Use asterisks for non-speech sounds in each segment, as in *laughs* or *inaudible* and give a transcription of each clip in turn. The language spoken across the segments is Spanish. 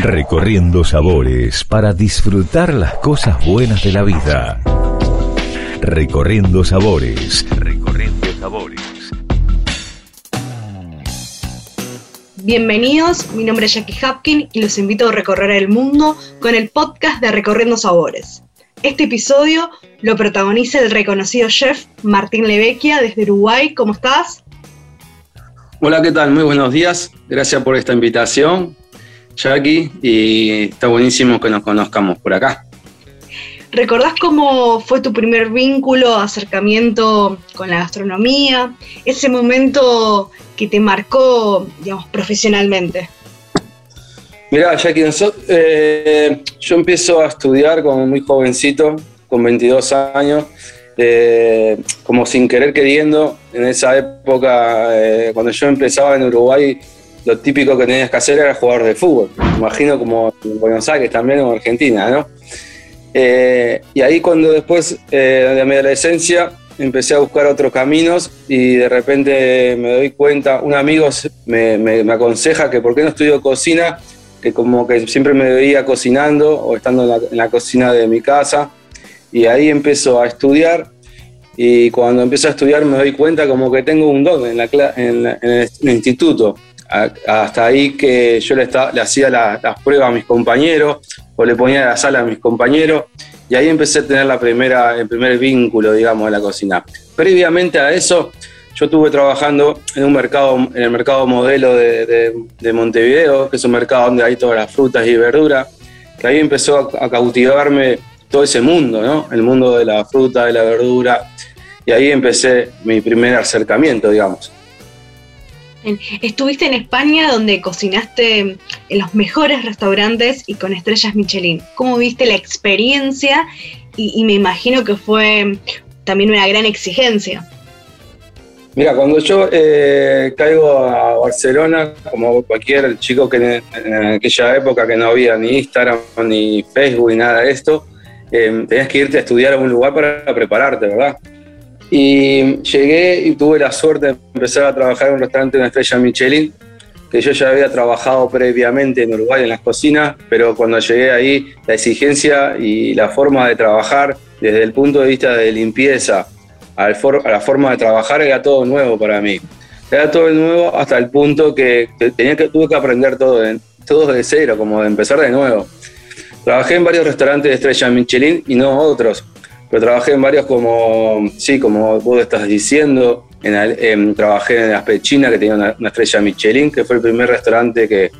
Recorriendo sabores para disfrutar las cosas buenas de la vida. Recorriendo sabores. Recorriendo sabores. Bienvenidos, mi nombre es Jackie Hapkin y los invito a recorrer el mundo con el podcast de Recorriendo Sabores. Este episodio lo protagoniza el reconocido chef Martín Levecchia desde Uruguay. ¿Cómo estás? Hola, ¿qué tal? Muy buenos días. Gracias por esta invitación, Jackie, y está buenísimo que nos conozcamos por acá. ¿Recordás cómo fue tu primer vínculo, acercamiento con la gastronomía? Ese momento que te marcó, digamos, profesionalmente. Mira, Jackie, eh, yo empiezo a estudiar como muy jovencito, con 22 años, eh, como sin querer queriendo, en esa época, eh, cuando yo empezaba en Uruguay, lo típico que tenías que hacer era jugar de fútbol. imagino como en Buenos Aires también o en Argentina, ¿no? Eh, y ahí cuando después de mi adolescencia empecé a buscar otros caminos y de repente me doy cuenta, un amigo me, me, aconseja que por qué no estudio cocina, que como que siempre me veía cocinando o estando en la, en la cocina de mi casa y ahí empiezo a estudiar y cuando empiezo a estudiar me doy cuenta como que tengo un don en, la, en, el, instituto. Hasta ahí que yo le, hacía las pruebas a mis compañeros o le ponía la sala a mis compañeros y ahí empecé a tener la primera, el primer vínculo, digamos, de la cocina. Previamente a eso, yo estuve trabajando en un mercado, en el mercado modelo de, de, Montevideo, que es un mercado donde hay todas las frutas y verduras, que ahí empezó a, a cautivarme todo ese mundo, ¿no? El mundo de la fruta, de la verdura. Y ahí empecé mi primer acercamiento, digamos. Estuviste en España donde cocinaste en los mejores restaurantes y con estrellas Michelin. ¿Cómo viste la experiencia? Y, me imagino que fue también una gran exigencia. Mira, cuando yo eh, caigo a Barcelona, como cualquier chico que en, aquella época que no había ni Instagram, ni Facebook, ni nada de esto, eh, tenías que irte a estudiar a un lugar para prepararte, ¿verdad? Y llegué y tuve la suerte de empezar a trabajar en un restaurante de una estrella Michelin, que yo ya había trabajado previamente en Uruguay en las cocinas, pero cuando llegué ahí, la exigencia y la forma de trabajar, desde el punto de vista de limpieza a la forma de trabajar, era todo nuevo para mí. Era todo nuevo hasta el punto que, tenía que tuve que aprender todo todo de cero, como de empezar de nuevo. Trabajé en varios restaurantes de estrella Michelin y no otros, pero trabajé en varios como, sí, como vos estás diciendo, en, trabajé en la Pechina, que tenía una, estrella Michelin, que fue el primer restaurante que,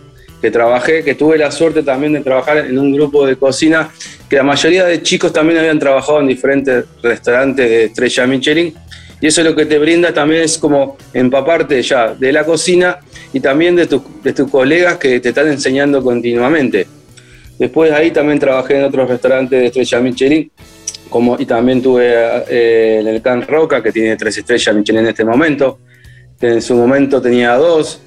que trabajé, que tuve la suerte también de trabajar en un grupo de cocina, que la mayoría de chicos también habían trabajado en diferentes restaurantes de estrella Michelin, y eso lo que te brinda también es como empaparte ya de la cocina y también de, de tus colegas que te están enseñando continuamente. Después de ahí también trabajé en otros restaurantes de estrella Michelin, como, y también tuve eh, en el Can Roca, que tiene tres estrellas Michelin en este momento, en su momento tenía dos,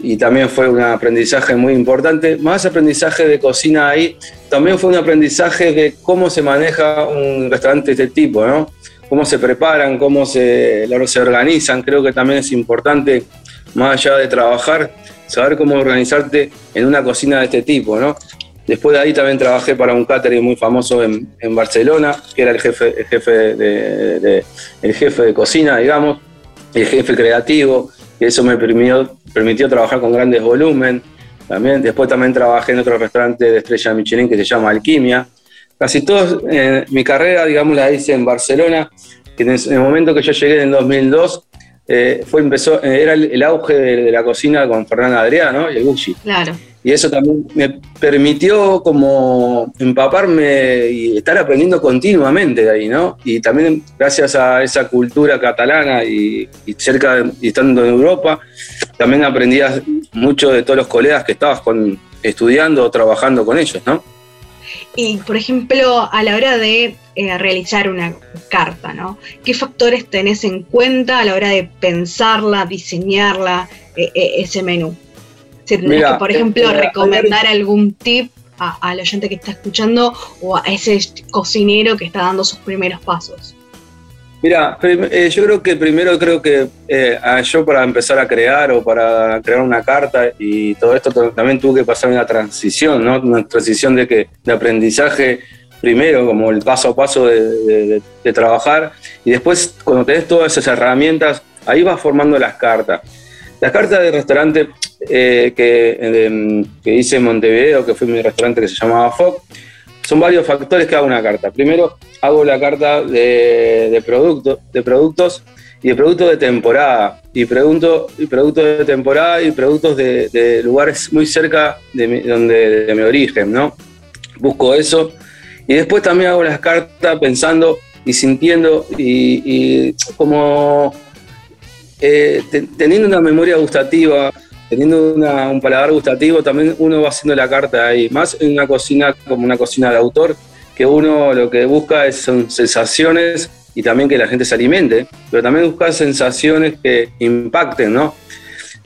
y también fue un aprendizaje muy importante. Más aprendizaje de cocina ahí, también fue un aprendizaje de cómo se maneja un restaurante de este tipo, ¿no? Cómo se preparan, cómo se, se organizan. Creo que también es importante, más allá de trabajar, saber cómo organizarte en una cocina de este tipo, ¿no? Después de ahí también trabajé para un catering muy famoso en, Barcelona, que era el jefe, de, el jefe de cocina, digamos, el jefe creativo, y eso me permitió, permitió trabajar con grandes volúmenes. También, después también trabajé en otro restaurante de estrella Michelin que se llama Alquimia. Casi toda eh, mi carrera, digamos, la hice en Barcelona, que en el momento que yo llegué en 2002, eh, fue, empezó, eh, era el, auge de, la cocina con Fernanda Adriano y el Gucci. Claro y eso también me permitió como empaparme y estar aprendiendo continuamente de ahí, ¿no? Y también gracias a esa cultura catalana y, cerca y estando en Europa, también aprendías mucho de todos los colegas que estabas con, estudiando o trabajando con ellos, ¿no? Y, por ejemplo, a la hora de eh, realizar una carta, ¿no? ¿Qué factores tenés en cuenta a la hora de pensarla, diseñarla, eh, eh, ese menú? Si tendrías que, por ejemplo, eh, recomendar algún tip al oyente oyente que está escuchando o a ese cocinero que está dando sus primeros pasos. Mira, eh, yo creo que primero creo que eh, yo para empezar a crear o para crear una carta y todo esto también tuve que pasar una transición, ¿no? Una transición de que de aprendizaje primero, como el paso a paso de, trabajar, y después cuando tenés todas esas herramientas, ahí vas formando las cartas. Las cartas de restaurante eh, que, que hice en Montevideo, que fue mi restaurante que se llamaba FOC, son varios factores que hago una carta. Primero, hago la carta de, de, de productos y de productos de temporada. Y, pregunto, y productos de temporada y productos de, lugares muy cerca de mi, donde, de origen, ¿no? Busco eso. Y después también hago las cartas pensando y sintiendo y, como eh, teniendo una memoria gustativa teniendo un paladar gustativo, también uno va haciendo la carta ahí. Más en una cocina como una cocina de autor, que uno lo que busca son sensaciones y también que la gente se alimente, pero también busca sensaciones que impacten, ¿no?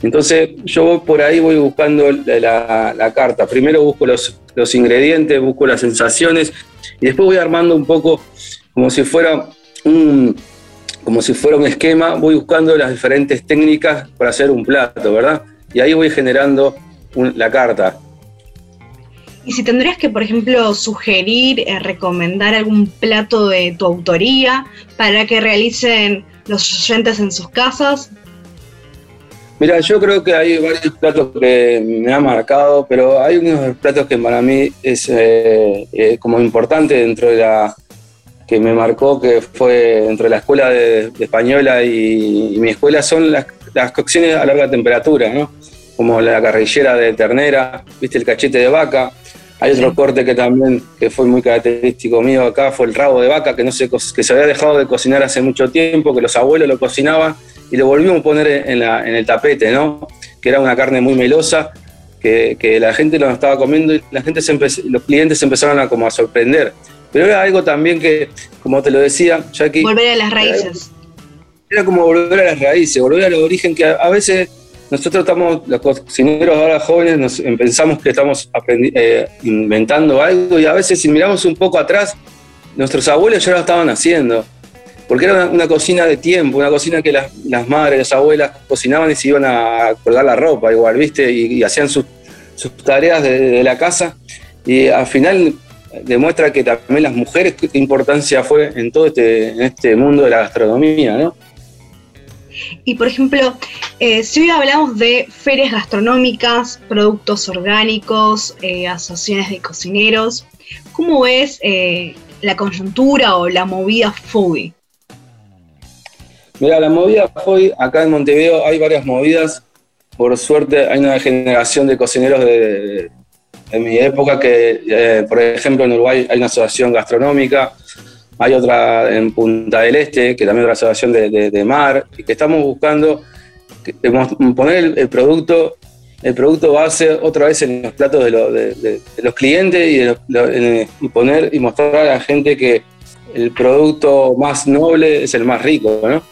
Entonces yo por ahí voy buscando la, carta. Primero busco los, ingredientes, busco las sensaciones y después voy armando un poco como si fuera un, como si fuera un esquema, voy buscando las diferentes técnicas para hacer un plato, ¿verdad? y ahí voy generando la carta. Y si tendrías que, por ejemplo, sugerir, eh, recomendar algún plato de tu autoría para que realicen los oyentes en sus casas. Mira, yo creo que hay varios platos que me han marcado, pero hay unos platos que para mí es eh, eh, como importante dentro de la que me marcó, que fue dentro de la escuela de, española y, y, mi escuela, son las, las cocciones a larga temperatura, ¿no? como la carrillera de ternera, viste el cachete de vaca. Hay otro corte que también que fue muy característico mío acá, fue el rabo de vaca, que, no se, que se había dejado de cocinar hace mucho tiempo, que los abuelos lo cocinaban y lo volvimos a poner en, el tapete, ¿no? Que era una carne muy melosa, que, la gente lo estaba comiendo y la gente los clientes se empezaron a, como a sorprender. Pero era algo también que, como te lo decía, Jackie... Volver a las raíces. Era, como volver a las raíces, volver al origen que a veces nosotros estamos, los cocineros ahora jóvenes, nos, pensamos que estamos eh, inventando algo y a veces si miramos un poco atrás, nuestros abuelos ya lo estaban haciendo. Porque era una, cocina de tiempo, una cocina que las, madres, las abuelas cocinaban y se iban a colgar la ropa igual, ¿viste? Y, hacían sus, tareas de, la casa. Y al final demuestra que también las mujeres, qué importancia fue en todo este, en este mundo de la gastronomía, ¿no? Y por ejemplo, eh, si hoy hablamos de ferias gastronómicas, productos orgánicos, eh, asociaciones de cocineros, ¿cómo es eh, la coyuntura o la movida foodie? Mira, la movida foodie, acá en Montevideo hay varias movidas. Por suerte hay una generación de cocineros de, mi época que, por ejemplo, en Uruguay hay una asociación gastronómica, hay otra en Punta del Este, que también es una asociación de, mar, y que estamos buscando poner el, producto el producto base otra vez en los platos de, los clientes y, poner y mostrar a la gente que el producto más noble es el más rico, ¿no?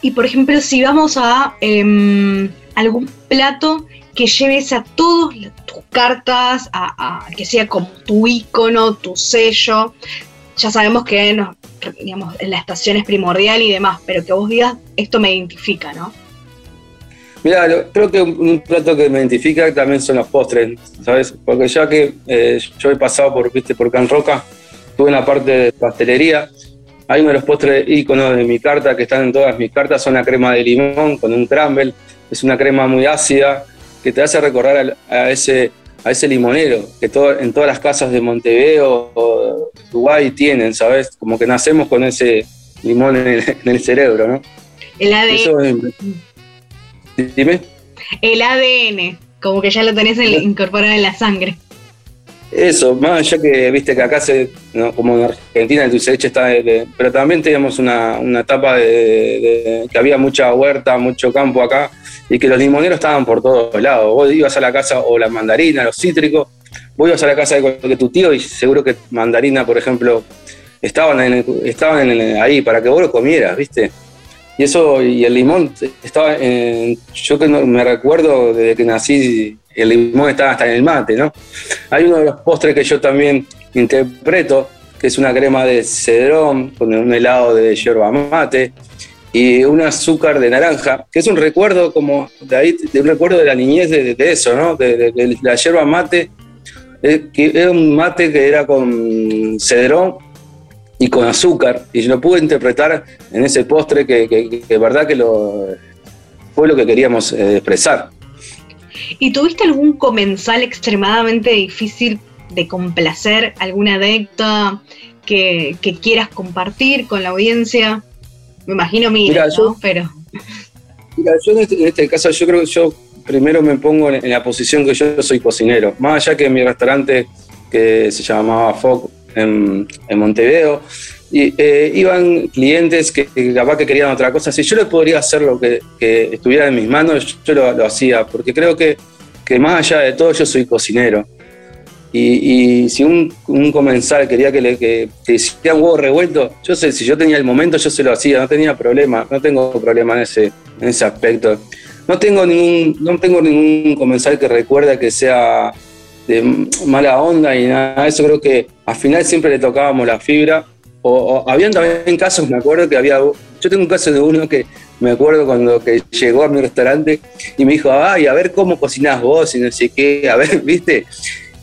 Y por ejemplo, si vamos a em, algún plato que lleves a todas tus cartas, a, que sea como tu icono, tu sello, ya sabemos que nos, digamos, la estación es primordial y demás, pero que vos digas, esto me identifica, ¿no? Mira, creo que un plato que me identifica también son los postres, ¿sabes? Porque ya que eh, yo he pasado por, viste, por Can Roca, tuve una parte de pastelería, hay uno de los postres íconos de mi carta que están en todas mis cartas, son la crema de limón con un crumble, es una crema muy ácida que te hace recordar a ese a ese limonero que todo, en todas las casas de Montevideo o Uruguay tienen, ¿sabes? Como que nacemos con ese limón en el, cerebro, ¿no? El ADN. dime. El ADN, como que ya lo tenés incorporado en la sangre. Eso, más allá que viste que acá se, como en Argentina el dulce de leche está, pero también teníamos una, etapa de, que había mucha huerta, mucho campo acá, y que los limoneros estaban por todos lados. Vos ibas a la casa, o la mandarina, los cítricos, vos ibas a la casa de, tu tío y seguro que mandarina, por ejemplo, estaban, en estaban ahí para que vos lo comieras, ¿viste? Y eso, y el limón estaba en, yo que me recuerdo desde que nací, el limón estaba hasta en el mate, ¿no? Hay uno de los postres que yo también interpreto, que es una crema de cedrón con un helado de yerba mate y un azúcar de naranja, que es un recuerdo como de ahí, de un recuerdo de la niñez de, eso, ¿no? De, la yerba mate, eh, que era un mate que era con cedrón y con azúcar, y yo lo pude interpretar en ese postre que, que, verdad que lo, fue lo que queríamos eh, expresar. ¿Y tuviste algún comensal extremadamente difícil de complacer, alguna adepta que, quieras compartir con la audiencia? Me imagino mira, ¿no? Pero... Mira, yo este, en este, caso yo creo que yo primero me pongo en, la posición que yo soy cocinero. Más allá que mi restaurante que se llamaba Foc en, Montevideo, y, eh, iban clientes que, capaz que querían otra cosa. Si yo le podría hacer lo que, estuviera en mis manos, yo lo, hacía, porque creo que, que, más allá de todo yo soy cocinero. Y, si un, comensal quería que le que, hiciera un huevo revuelto, yo sé, si yo tenía el momento, yo se lo hacía, no tenía problema, no tengo problema en ese, en ese aspecto. No tengo ningún, no tengo ningún comensal que recuerda que sea de mala onda y nada. Eso creo que al final siempre le tocábamos la fibra. O, habían también casos, me acuerdo que había. Yo tengo un caso de uno que me acuerdo cuando que llegó a mi restaurante y me dijo, ay, a ver cómo cocinás vos y no sé qué, a ver, *laughs* ¿viste?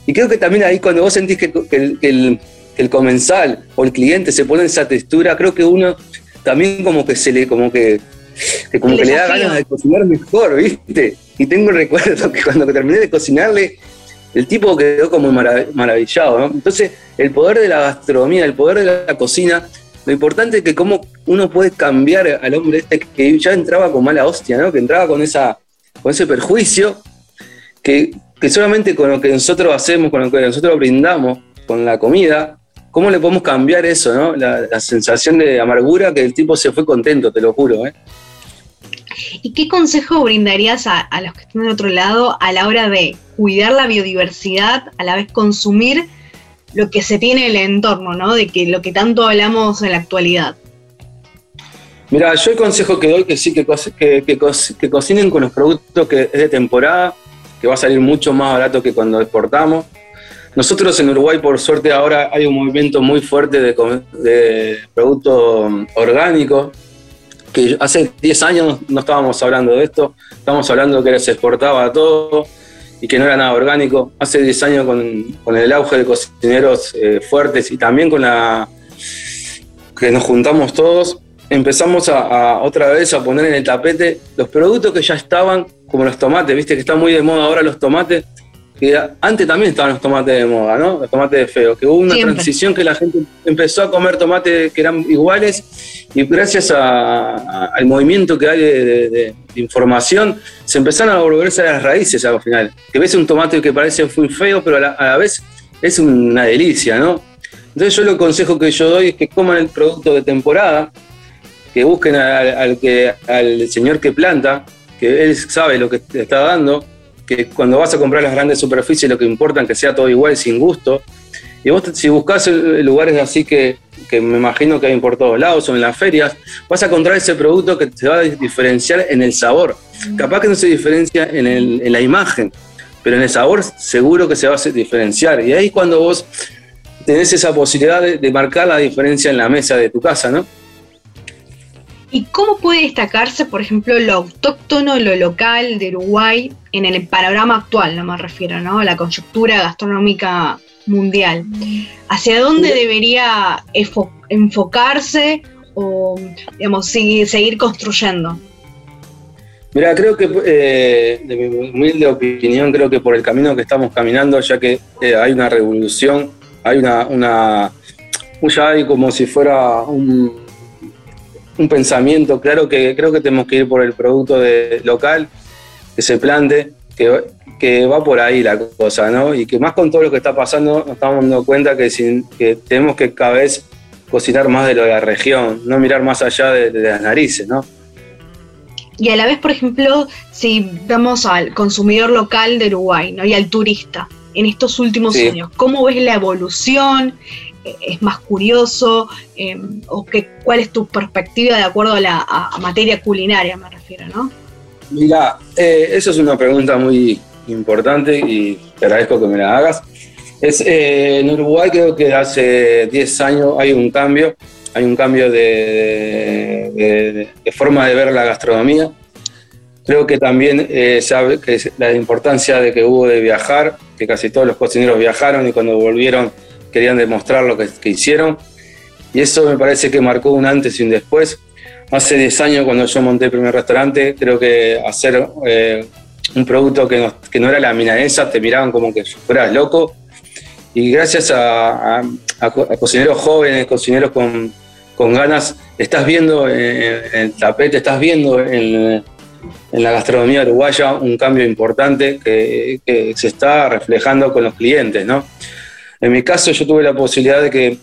Y creo que también ahí cuando vos sentís que, el, comensal o el cliente se pone en esa textura, creo que uno también como que se le, como que, como que le da ganas de cocinar mejor, ¿viste? Y tengo el *laughs* recuerdo que cuando terminé de cocinarle, el tipo quedó como maravillado, ¿no? Entonces, el poder de la gastronomía, el poder de la cocina, lo importante es que cómo uno puede cambiar al hombre este que ya entraba con mala hostia, ¿no? Que entraba con, esa, con ese perjuicio, que que solamente con lo que nosotros hacemos, con lo que nosotros brindamos, con la comida, ¿cómo le podemos cambiar eso, no? La, sensación de amargura que el tipo se fue contento, te lo juro, ¿eh? ¿Y qué consejo brindarías a, los que están del otro lado a la hora de cuidar la biodiversidad, a la vez consumir lo que se tiene en el entorno, ¿no? De que lo que tanto hablamos en la actualidad. Mira, yo el consejo que doy que sí, que, que, que cocinen con los productos que es de temporada, que va a salir mucho más barato que cuando exportamos. Nosotros en Uruguay, por suerte, ahora hay un movimiento muy fuerte de, productos orgánicos, que hace 10 años no estábamos hablando de esto, estábamos hablando que se exportaba todo y que no era nada orgánico. Hace 10 años con, el auge de cocineros eh, fuertes y también con la que nos juntamos todos, empezamos a, otra vez a poner en el tapete los productos que ya estaban, como los tomates, viste que están muy de moda ahora los tomates, que antes también estaban los tomates de moda, ¿no? Los tomates de feo, que hubo una transición que la gente empezó a comer tomates que eran iguales y gracias al movimiento que hay de, información, se empezaron a volverse a las raíces al final. Que ves un tomate que parece muy feo, pero a la, a la vez es una delicia, ¿no? Entonces yo lo consejo que yo doy es que coman el producto de temporada, que busquen al, que, al señor que planta, que él sabe lo que te está dando, que cuando vas a comprar las grandes superficies lo que importa es que sea todo igual, sin gusto. Y vos si buscas lugares así que, que me imagino que hay por todos lados o en las ferias, vas a encontrar ese producto que te va a diferenciar en el sabor. Capaz que no se diferencia en, el, en la imagen, pero en el sabor seguro que se va a diferenciar. Y ahí cuando vos tenés esa posibilidad de, de marcar la diferencia en la mesa de tu casa, ¿no? ¿Y cómo puede destacarse, por ejemplo, lo autóctono, lo local de Uruguay en el panorama actual, no me refiero, ¿no? La coyuntura gastronómica mundial. ¿Hacia dónde debería enfocarse o, digamos, seguir, construyendo? Mira, creo que, eh, de mi humilde opinión, creo que por el camino que estamos caminando, ya que eh, hay una revolución, hay una, una, ya hay como si fuera un un pensamiento claro que creo que tenemos que ir por el producto de, local, que se plante, que, que, va por ahí la cosa, ¿no? Y que más con todo lo que está pasando nos estamos dando cuenta que, sin, que tenemos que cada vez cocinar más de lo de la región, no mirar más allá de, las narices, ¿no? Y a la vez, por ejemplo, si vamos al consumidor local de Uruguay ¿no? y al turista en estos últimos años, ¿cómo ves la evolución? Es más curioso? Em, ¿O qué, cuál es tu perspectiva de acuerdo a la materia culinaria, me refiero, no? Mira, eh, eso es una pregunta muy importante y te agradezco que me la hagas. Es, eh, en Uruguay creo que hace 10 años hay un cambio, hay un cambio de, forma de ver la gastronomía. Creo que también eh, sabe que la importancia de que hubo de viajar, que casi todos los cocineros viajaron y cuando volvieron querían demostrar lo que, hicieron. Y eso me parece que marcó un antes y un después. Hace 10 años cuando yo monté el primer restaurante, creo que hacer eh, un producto que que no era la milanesa, te miraban como que fueras loco y gracias a, cocineros jóvenes, cocineros con, ganas, estás viendo en, el tapete, estás viendo en, la gastronomía uruguaya un cambio importante que, se está reflejando con los clientes, ¿no? En mi caso yo tuve la posibilidad de que,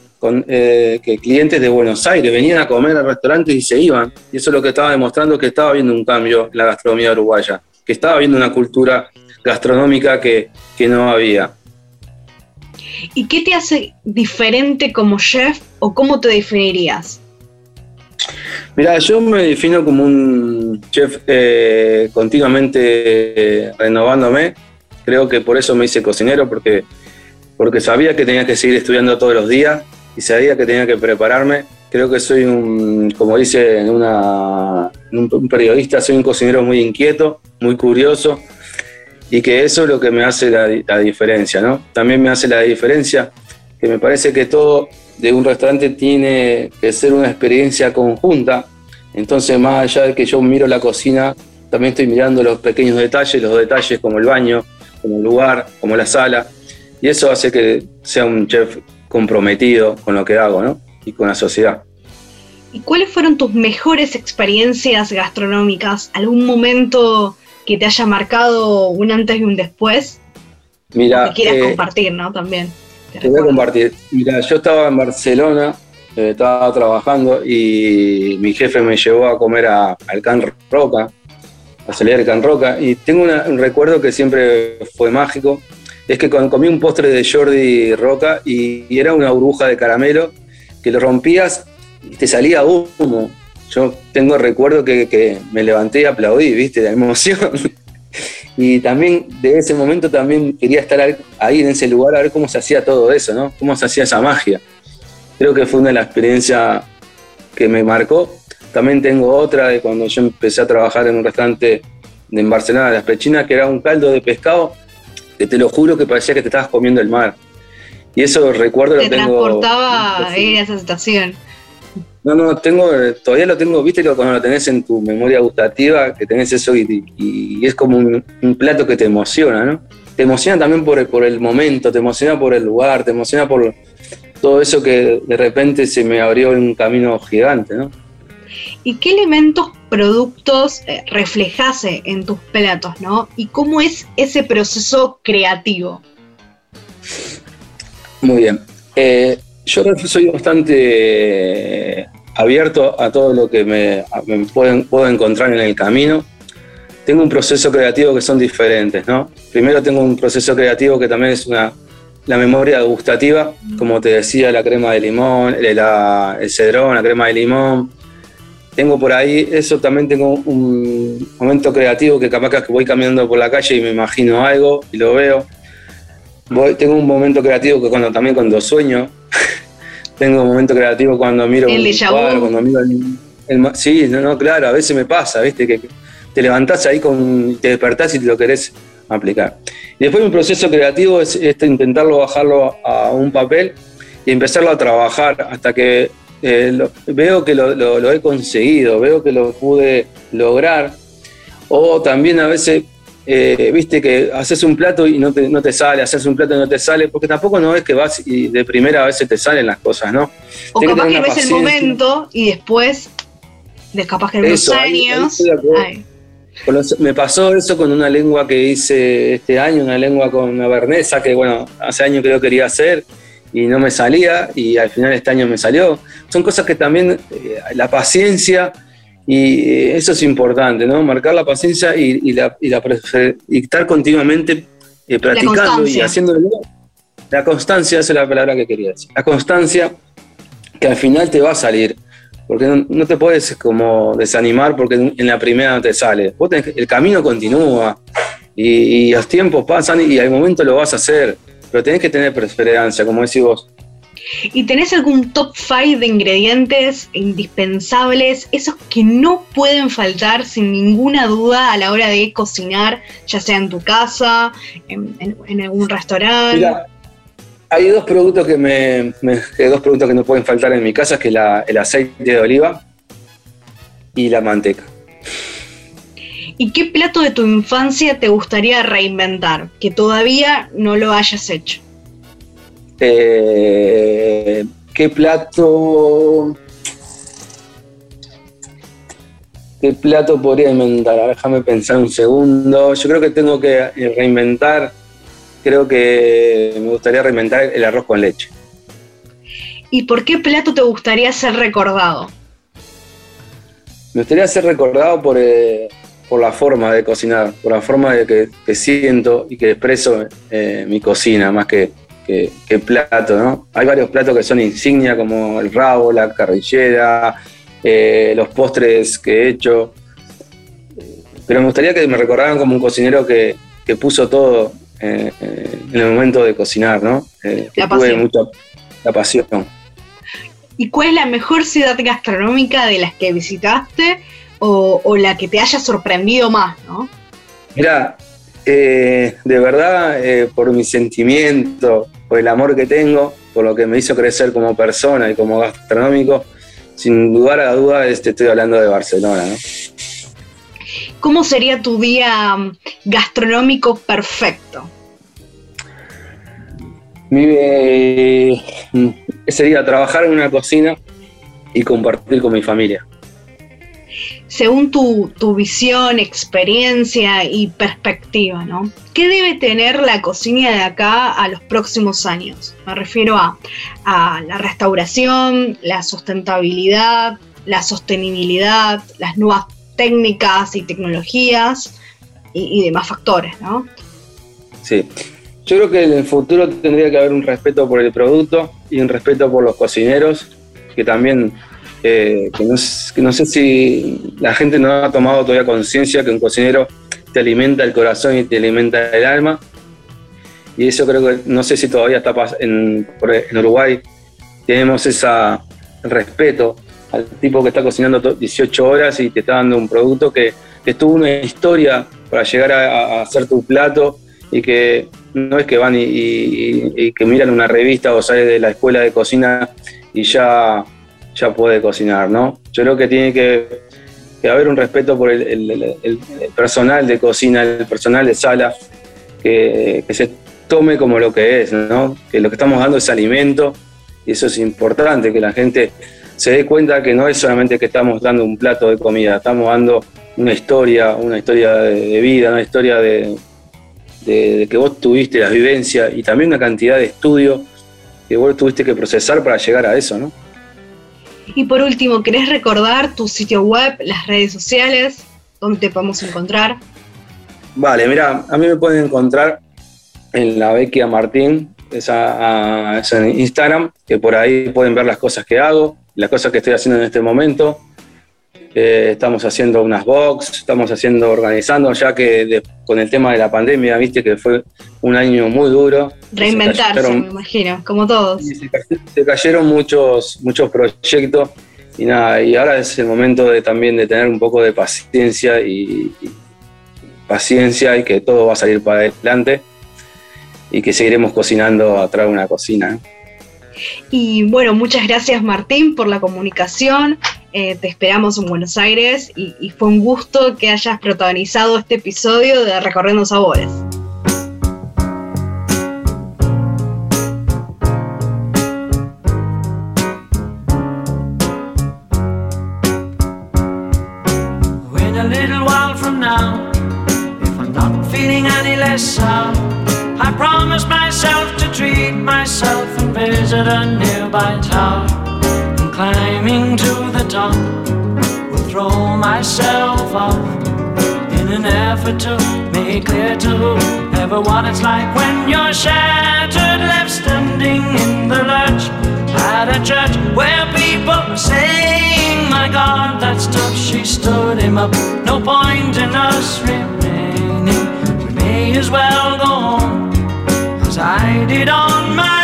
eh, que clientes de Buenos Aires venían a comer al restaurante y se iban. Y eso es lo que estaba demostrando que estaba viendo un cambio en la gastronomía uruguaya, que estaba viendo una cultura gastronómica que, que no había. ¿Y qué te hace diferente como chef o cómo te definirías? Mira, yo me defino como un chef eh, continuamente eh, renovándome. Creo que por eso me hice cocinero, porque, porque sabía que tenía que seguir estudiando todos los días y sabía que tenía que prepararme. Creo que soy un, como dice una, un periodista, soy un cocinero muy inquieto, muy curioso y que eso es lo que me hace la, diferencia, ¿no? También me hace la diferencia que me parece que todo de un restaurante tiene que ser una experiencia conjunta, entonces más allá de que yo miro la cocina, también estoy mirando los pequeños detalles, los detalles como el baño, como el lugar, como la sala, y eso hace que sea un chef comprometido con lo que hago, ¿no? Y con la sociedad. ¿Y cuáles fueron tus mejores experiencias gastronómicas? ¿Algún momento que te haya marcado un antes y un después. Mira, que quieras eh, compartir, ¿no? También. Te, voy a compartir. Mira, yo estaba en Barcelona, eh, estaba trabajando y mi jefe me llevó a comer a, al Can Roca, a salir al Can Roca, y tengo un recuerdo que siempre fue mágico. Es que comí un postre de Jordi Roca y, era una burbuja de caramelo que lo rompías y te salía humo yo tengo recuerdo que, me levanté y aplaudí, viste, de emoción. *laughs* y también de ese momento también quería estar ahí en ese lugar a ver cómo se hacía todo eso, ¿no? Cómo se hacía esa magia. Creo que fue una de las experiencias que me marcó. También tengo otra de cuando yo empecé a trabajar en un restaurante en Barcelona, Las Pechinas, que era un caldo de pescado que te lo juro que parecía que te estabas comiendo el mar. Y eso recuerdo lo tengo. Te transportaba a ir a esa situación. No, no, tengo, todavía lo tengo, viste cuando lo tenés en tu memoria gustativa, que tenés eso y, es como un, plato que te emociona, ¿no? Te emociona también por el, por el momento, te emociona por el lugar, te emociona por todo eso que de repente se me abrió un camino gigante, ¿no? ¿Y qué elementos, productos eh, reflejase en tus platos, ¿no? ¿Y cómo es ese proceso creativo? Muy bien. Eh, yo soy bastante eh, abierto a todo lo que me, puedo encontrar en el camino. Tengo un proceso creativo que son diferentes, ¿no? Primero tengo un proceso creativo que también es una, la memoria gustativa, como te decía, la crema de limón, el, el cedrón, la crema de limón. Tengo por ahí, eso también tengo un momento creativo que capaz que voy caminando por la calle y me imagino algo y lo veo. Voy, tengo un momento creativo que cuando también cuando sueño, *laughs* tengo un momento creativo cuando miro el un cuadro, cuando miro el, sí, no, no, claro, a veces me pasa, viste, que te levantás ahí con, te despertás y te lo querés aplicar. Y después mi proceso creativo es este, intentarlo bajarlo a un papel y empezarlo a trabajar hasta que eh, veo que lo, lo, he conseguido, veo que lo pude lograr. O también a veces eh, viste que haces un plato y no te, no te sale, haces un plato y no te sale, porque tampoco no es que vas y de primera a veces te salen las cosas, ¿no? O capaz que, ves el momento y después, de capaz que en unos años. me pasó eso con una lengua que hice este año, una lengua con una bernesa que, bueno, hace años que yo quería hacer y no me salía y al final este año me salió. Son cosas que también eh, la paciencia y eso es importante, ¿no? Marcar la paciencia y, la, y, estar continuamente eh, practicando y haciéndolo. La constancia, esa es la palabra que quería decir. La constancia que al final te va a salir. Porque no, te puedes como desanimar porque en la primera no te sale. el camino continúa y, los tiempos pasan y al momento lo vas a hacer. Pero tenés que tener perseverancia, como decís vos. ¿Y tenés algún top 5 de ingredientes indispensables, esos que no pueden faltar sin ninguna duda a la hora de cocinar, ya sea en tu casa, en, algún restaurante? hay dos productos que me, dos productos que no pueden faltar en mi casa, que es el aceite de oliva y la manteca. ¿Y qué plato de tu infancia te gustaría reinventar, que todavía no lo hayas hecho? Eh, ¿Qué plato? ¿Qué plato podría inventar? déjame pensar un segundo. Yo creo que tengo que reinventar, creo que me gustaría reinventar el arroz con leche. ¿Y por qué plato te gustaría ser recordado? Me gustaría ser recordado por, eh, por la forma de cocinar, por la forma de que, siento y que expreso eh, mi cocina, más que, plato, ¿no? Hay varios platos que son insignia, como el rabo, la carrillera, eh, los postres que he hecho. Pero me gustaría que me recordaran como un cocinero que, puso todo en el momento de cocinar, ¿no? la pasión. mucha la pasión. ¿Y cuál es la mejor ciudad gastronómica de las que visitaste o, la que te haya sorprendido más, ¿no? Mira, eh, de verdad, eh, por mi sentimiento, por el amor que tengo, por lo que me hizo crecer como persona y como gastronómico, sin lugar a dudas este, estoy hablando de Barcelona, ¿no? ¿Cómo sería tu día mm, gastronómico perfecto? Mi, eh, sería trabajar en una cocina y compartir con mi familia según tu, visión, experiencia y perspectiva, ¿no? ¿Qué debe tener la cocina de acá a los próximos años? Me refiero a, la restauración, la sustentabilidad, la sostenibilidad, las nuevas técnicas y tecnologías y, y demás factores, ¿no? Sí, yo creo que en el futuro tendría que haber un respeto por el producto y un respeto por los cocineros, que también que, no, sé si la gente no ha tomado todavía conciencia que un cocinero te alimenta el corazón y te alimenta el alma. Y eso creo que, no sé si todavía está en, en Uruguay, tenemos ese respeto al tipo que está cocinando 18 horas y te está dando un producto que, tuvo una historia para llegar a, hacer tu plato y que no es que van y, y, que miran una revista o sale de la escuela de cocina y ya ya puede cocinar, ¿no? Yo creo que tiene que, haber un respeto por el, personal de cocina, el personal de sala, que, se tome como lo que es, ¿no? Que lo que estamos dando es alimento y eso es importante, que la gente se dé cuenta que no es solamente que estamos dando un plato de comida, estamos dando una historia, una historia de, vida, una historia de, que vos tuviste las vivencias y también una cantidad de estudio que vos tuviste que procesar para llegar a eso, ¿no? Y por último, ¿querés recordar tu sitio web, las redes sociales, dónde te podemos encontrar? Vale, mira, a mí me pueden encontrar en la Bequia Martín, esa, en Instagram, que por ahí pueden ver las cosas que hago, las cosas que estoy haciendo en este momento. Eh, estamos haciendo unas box, estamos haciendo, organizando, ya que con el tema de la pandemia, viste que fue un año muy duro. Reinventarse, me imagino, como todos. Se, cayeron muchos, muchos proyectos y nada, y ahora es el momento de también de tener un poco de paciencia y, paciencia y que todo va a salir para adelante y que seguiremos cocinando atrás de una cocina. Y bueno, muchas gracias Martín por la comunicación. Eh, te esperamos en Buenos Aires y, fue un gusto que hayas protagonizado este episodio de Recorriendo Sabores. A nearby tower. And climbing to the top, will throw myself off in an effort to make clear to what it's like when you're shattered, left standing in the lurch at a church where people are saying, My God, that's tough. She stood him up. No point in us remaining. We may as well go on. Cause I did on my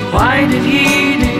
why did He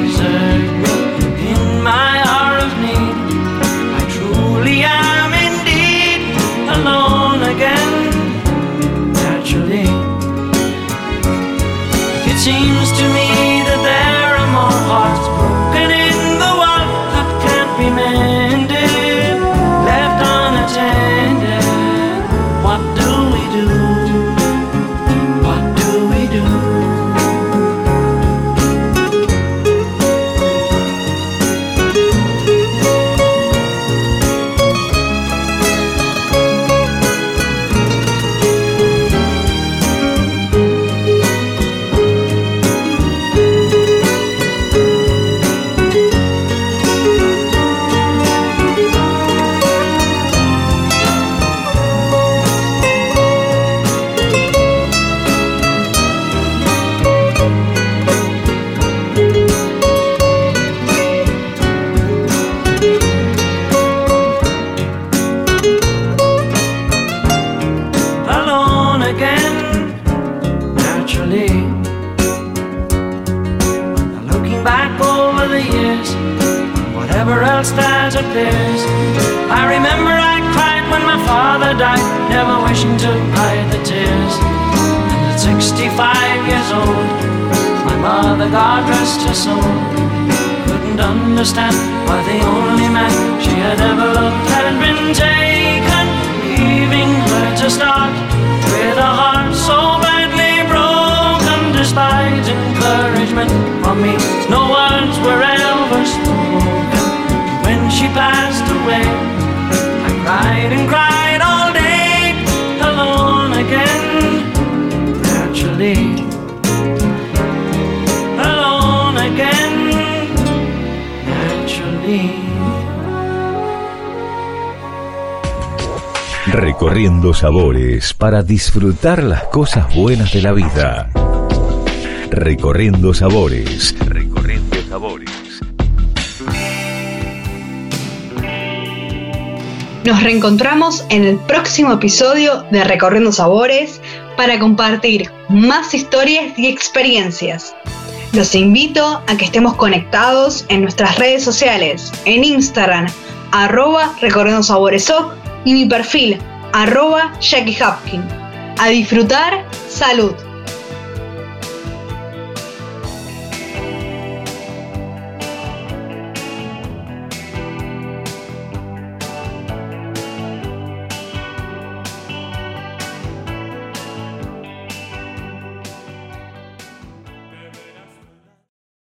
back over the years, whatever else that appears, I remember I cried when my father died, never wishing to hide the tears. And at 65 years old, my mother, God rest her soul, couldn't understand why the only man she had ever loved had been taken, leaving her to start with a heart so badly broken. Despite encouragement from me, no words were ever spoken. When she passed away, I cried and cried all day, alone again, naturally. Recorriendo sabores para disfrutar las cosas buenas de la vida. Recorriendo sabores. Recorriendo sabores. Nos reencontramos en el próximo episodio de Recorriendo Sabores para compartir más historias y experiencias. Los invito a que estemos conectados en nuestras redes sociales, en Instagram, arroba Recorriendo Sabores y mi perfil, arroba Jackie Hopkin. A disfrutar, salud.